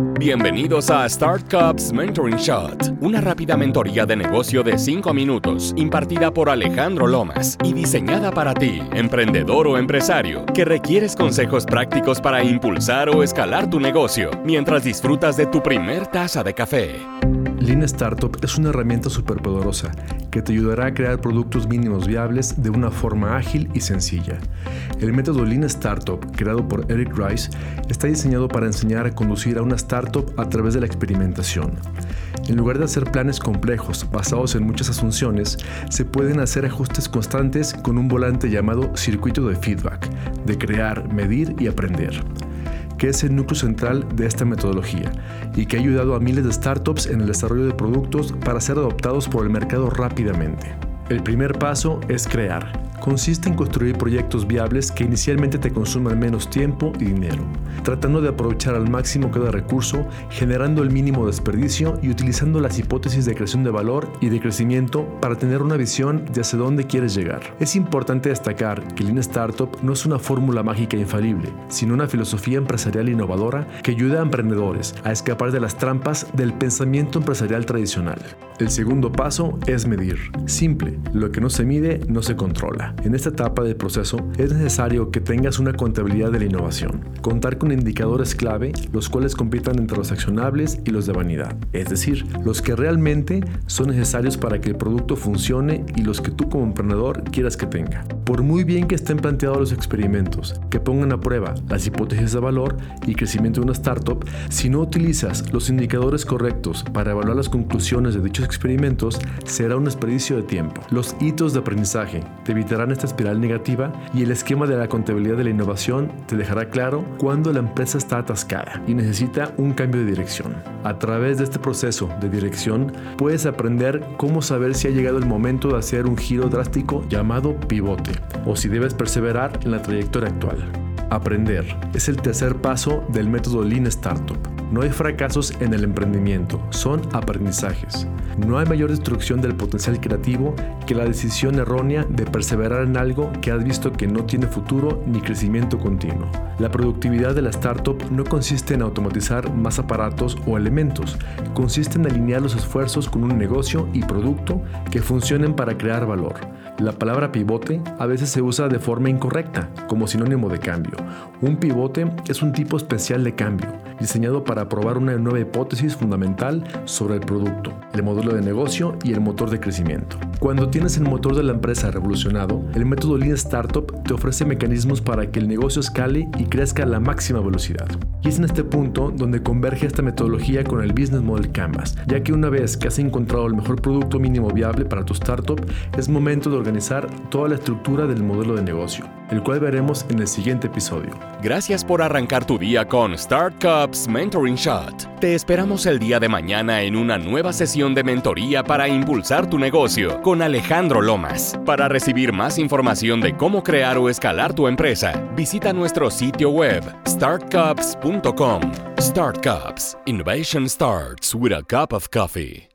Bienvenidos a Start Cups Mentoring Shot, una rápida mentoría de negocio de 5 minutos impartida por Alejandro Lomas y diseñada para ti, emprendedor o empresario, que requieres consejos prácticos para impulsar o escalar tu negocio mientras disfrutas de tu primer taza de café. Lean Startup es una herramienta superpoderosa que te ayudará a crear productos mínimos viables de una forma ágil y sencilla. El método Lean Startup, creado por Eric Rice, está diseñado para enseñar a conducir a una startup a través de la experimentación. En lugar de hacer planes complejos basados en muchas asunciones, se pueden hacer ajustes constantes con un volante llamado circuito de feedback, de crear, medir y aprender que es el núcleo central de esta metodología y que ha ayudado a miles de startups en el desarrollo de productos para ser adoptados por el mercado rápidamente. El primer paso es crear consiste en construir proyectos viables que inicialmente te consuman menos tiempo y dinero, tratando de aprovechar al máximo cada recurso, generando el mínimo desperdicio y utilizando las hipótesis de creación de valor y de crecimiento para tener una visión de hacia dónde quieres llegar. Es importante destacar que Lean Startup no es una fórmula mágica e infalible, sino una filosofía empresarial innovadora que ayuda a emprendedores a escapar de las trampas del pensamiento empresarial tradicional. El segundo paso es medir. Simple, lo que no se mide no se controla. En esta etapa del proceso es necesario que tengas una contabilidad de la innovación, contar con indicadores clave, los cuales compitan entre los accionables y los de vanidad, es decir, los que realmente son necesarios para que el producto funcione y los que tú como emprendedor quieras que tenga. Por muy bien que estén planteados los experimentos, que pongan a prueba las hipótesis de valor y crecimiento de una startup, si no utilizas los indicadores correctos para evaluar las conclusiones de dichos experimentos, será un desperdicio de tiempo. Los hitos de aprendizaje te evitarán esta espiral negativa y el esquema de la contabilidad de la innovación te dejará claro cuando la empresa está atascada y necesita un cambio de dirección. A través de este proceso de dirección puedes aprender cómo saber si ha llegado el momento de hacer un giro drástico llamado pivote o si debes perseverar en la trayectoria actual. Aprender es el tercer paso del método Lean Startup. No hay fracasos en el emprendimiento, son aprendizajes. No hay mayor destrucción del potencial creativo que la decisión errónea de perseverar en algo que has visto que no tiene futuro ni crecimiento continuo. La productividad de la startup no consiste en automatizar más aparatos o elementos, consiste en alinear los esfuerzos con un negocio y producto que funcionen para crear valor. La palabra pivote a veces se usa de forma incorrecta, como sinónimo de cambio. Un pivote es un tipo especial de cambio, diseñado para probar una nueva hipótesis fundamental sobre el producto, el modelo de negocio y el motor de crecimiento. Cuando tienes el motor de la empresa revolucionado, el método Lean Startup te ofrece mecanismos para que el negocio escale y crezca a la máxima velocidad. Y es en este punto donde converge esta metodología con el Business Model Canvas, ya que una vez que has encontrado el mejor producto mínimo viable para tu startup, es momento de organizar toda la estructura del modelo de negocio, el cual veremos en el siguiente episodio. Gracias por arrancar tu día con Startups Mentoring Shot. Te esperamos el día de mañana en una nueva sesión de mentoría para impulsar tu negocio con Alejandro Lomas. Para recibir más información de cómo crear o escalar tu empresa, visita nuestro sitio web startcups.com. Startups. Innovation starts with a cup of coffee.